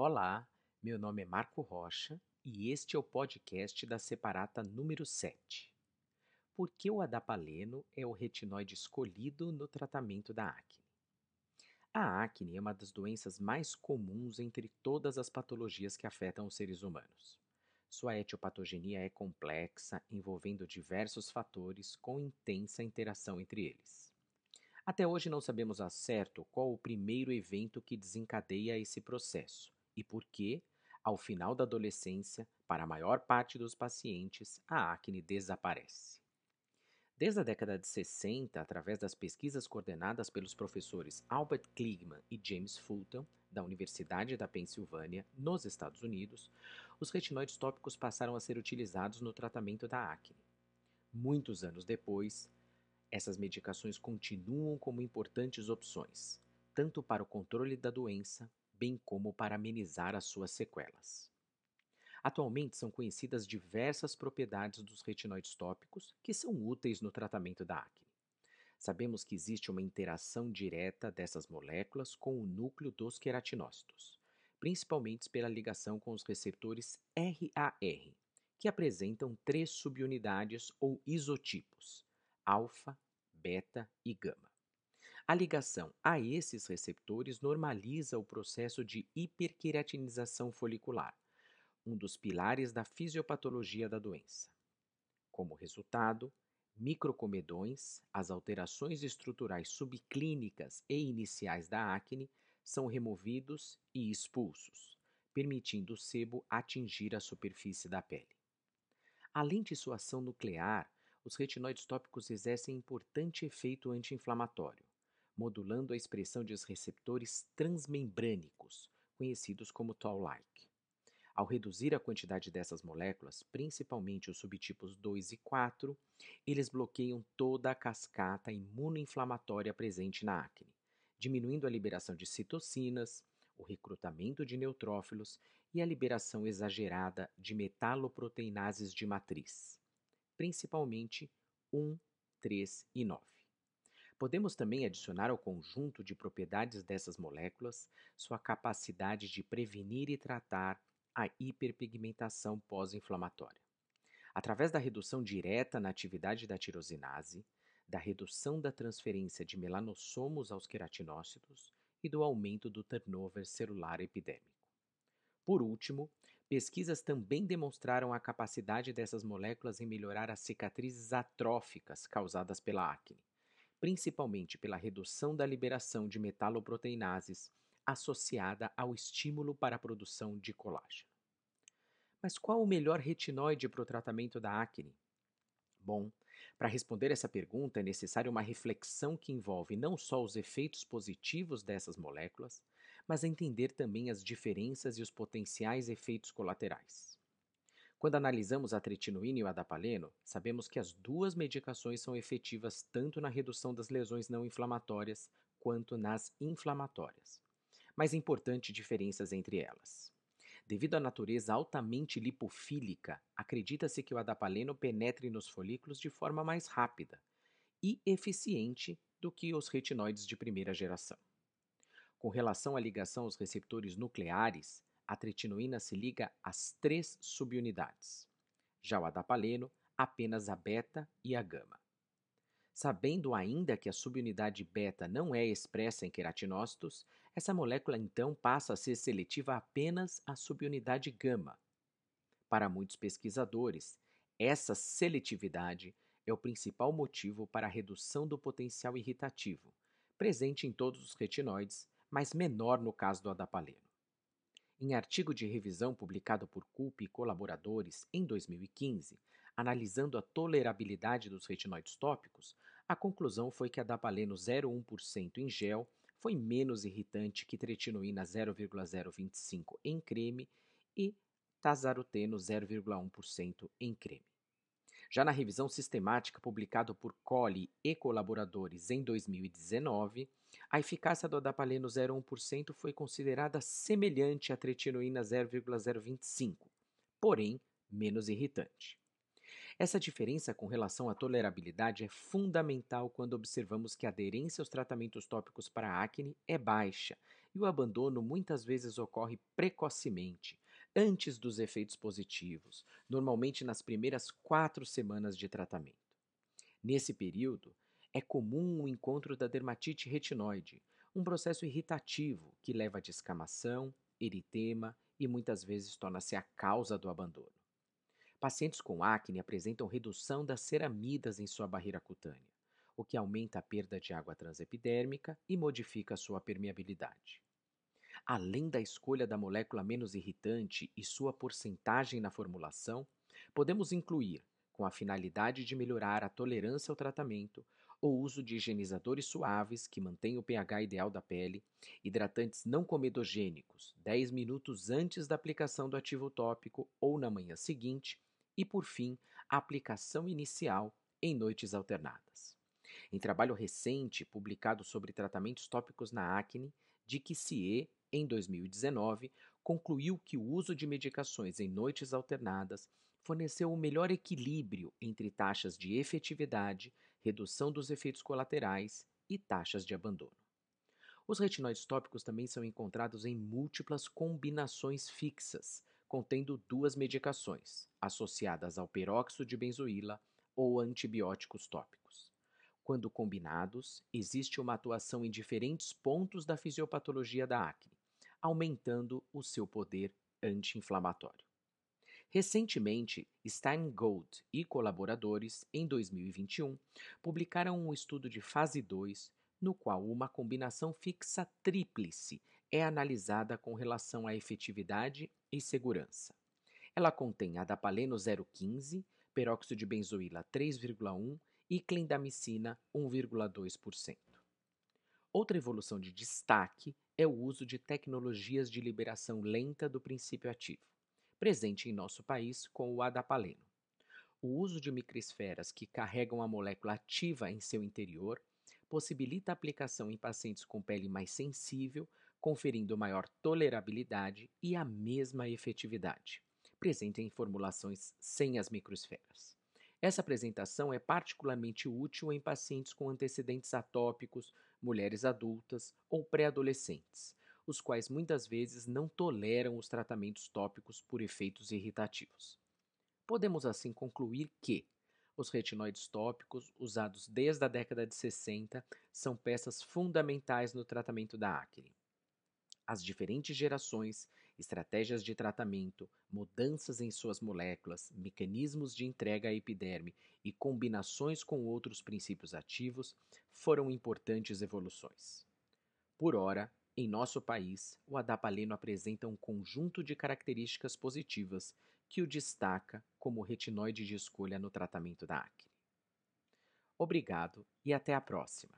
Olá, meu nome é Marco Rocha e este é o podcast da Separata número 7. Por que o adapaleno é o retinóide escolhido no tratamento da acne? A acne é uma das doenças mais comuns entre todas as patologias que afetam os seres humanos. Sua etiopatogenia é complexa, envolvendo diversos fatores com intensa interação entre eles. Até hoje não sabemos a certo qual o primeiro evento que desencadeia esse processo e por que, ao final da adolescência, para a maior parte dos pacientes, a acne desaparece. Desde a década de 60, através das pesquisas coordenadas pelos professores Albert Kligman e James Fulton, da Universidade da Pensilvânia, nos Estados Unidos, os retinóides tópicos passaram a ser utilizados no tratamento da acne. Muitos anos depois, essas medicações continuam como importantes opções, tanto para o controle da doença, bem como para amenizar as suas sequelas. Atualmente são conhecidas diversas propriedades dos retinoides tópicos que são úteis no tratamento da acne. Sabemos que existe uma interação direta dessas moléculas com o núcleo dos queratinócitos, principalmente pela ligação com os receptores RAR, que apresentam três subunidades ou isotipos: alfa, beta e gama. A ligação a esses receptores normaliza o processo de hiperqueratinização folicular, um dos pilares da fisiopatologia da doença. Como resultado, microcomedões, as alterações estruturais subclínicas e iniciais da acne, são removidos e expulsos, permitindo o sebo atingir a superfície da pele. Além de sua ação nuclear, os retinoides tópicos exercem importante efeito anti-inflamatório, modulando a expressão de receptores transmembrânicos, conhecidos como Toll-like. Ao reduzir a quantidade dessas moléculas, principalmente os subtipos 2 e 4, eles bloqueiam toda a cascata imunoinflamatória presente na acne, diminuindo a liberação de citocinas, o recrutamento de neutrófilos e a liberação exagerada de metaloproteinases de matriz, principalmente 1, 3 e 9. Podemos também adicionar ao conjunto de propriedades dessas moléculas sua capacidade de prevenir e tratar a hiperpigmentação pós-inflamatória. Através da redução direta na atividade da tirosinase, da redução da transferência de melanossomos aos queratinócitos e do aumento do turnover celular epidêmico. Por último, pesquisas também demonstraram a capacidade dessas moléculas em melhorar as cicatrizes atróficas causadas pela acne, principalmente pela redução da liberação de metaloproteinases associada ao estímulo para a produção de colágeno. Mas qual o melhor retinóide para o tratamento da acne? Bom, para responder essa pergunta é necessária uma reflexão que envolve não só os efeitos positivos dessas moléculas, mas entender também as diferenças e os potenciais efeitos colaterais. Quando analisamos a tretinoína e o adapaleno, sabemos que as duas medicações são efetivas tanto na redução das lesões não inflamatórias quanto nas inflamatórias mas importantes diferenças entre elas. Devido à natureza altamente lipofílica, acredita-se que o adapaleno penetre nos folículos de forma mais rápida e eficiente do que os retinoides de primeira geração. Com relação à ligação aos receptores nucleares, a tretinoína se liga às três subunidades. Já o adapaleno, apenas a beta e a gama. Sabendo ainda que a subunidade beta não é expressa em queratinócitos, essa molécula então passa a ser seletiva apenas à subunidade gama. Para muitos pesquisadores, essa seletividade é o principal motivo para a redução do potencial irritativo, presente em todos os retinoides, mas menor no caso do adapaleno. Em artigo de revisão publicado por Culp e colaboradores em 2015, analisando a tolerabilidade dos retinoides tópicos, a conclusão foi que a dapaleno 0,1% em gel foi menos irritante que tretinoína 0,025 em creme e tazaroteno 0,1% em creme. Já na revisão sistemática publicada por Colli e colaboradores em 2019, a eficácia do adapaleno 0,1% foi considerada semelhante à tretinoína 0,025, porém menos irritante. Essa diferença com relação à tolerabilidade é fundamental quando observamos que a aderência aos tratamentos tópicos para acne é baixa e o abandono muitas vezes ocorre precocemente, antes dos efeitos positivos, normalmente nas primeiras quatro semanas de tratamento. Nesse período, é comum o encontro da dermatite retinoide, um processo irritativo que leva a descamação, eritema e muitas vezes torna-se a causa do abandono. Pacientes com acne apresentam redução das ceramidas em sua barreira cutânea, o que aumenta a perda de água transepidérmica e modifica sua permeabilidade. Além da escolha da molécula menos irritante e sua porcentagem na formulação, podemos incluir, com a finalidade de melhorar a tolerância ao tratamento, o uso de higienizadores suaves que mantêm o pH ideal da pele, hidratantes não comedogênicos 10 minutos antes da aplicação do ativo tópico ou na manhã seguinte, e, por fim, a aplicação inicial em noites alternadas. Em trabalho recente publicado sobre tratamentos tópicos na acne, de Kissier, em 2019, concluiu que o uso de medicações em noites alternadas forneceu o melhor equilíbrio entre taxas de efetividade, redução dos efeitos colaterais e taxas de abandono. Os retinóides tópicos também são encontrados em múltiplas combinações fixas, contendo duas medicações, associadas ao peróxido de benzoíla ou antibióticos tópicos. Quando combinados, existe uma atuação em diferentes pontos da fisiopatologia da acne, aumentando o seu poder anti-inflamatório. Recentemente, Steingold e colaboradores, em 2021, publicaram um estudo de fase 2, no qual uma combinação fixa tríplice é analisada com relação à efetividade e segurança. Ela contém adapaleno 0,15, peróxido de benzoíla 3,1 e clindamicina 1,2%. Outra evolução de destaque é o uso de tecnologias de liberação lenta do princípio ativo presente em nosso país com o adapaleno. O uso de microesferas que carregam a molécula ativa em seu interior possibilita a aplicação em pacientes com pele mais sensível, conferindo maior tolerabilidade e a mesma efetividade, presente em formulações sem as microesferas. Essa apresentação é particularmente útil em pacientes com antecedentes atópicos, mulheres adultas ou pré-adolescentes, os quais muitas vezes não toleram os tratamentos tópicos por efeitos irritativos. Podemos assim concluir que os retinoides tópicos, usados desde a década de 60, são peças fundamentais no tratamento da acne. As diferentes gerações, estratégias de tratamento, mudanças em suas moléculas, mecanismos de entrega à epiderme e combinações com outros princípios ativos foram importantes evoluções. Por ora, em nosso país, o adapaleno apresenta um conjunto de características positivas que o destaca como retinoide de escolha no tratamento da acne. Obrigado e até a próxima!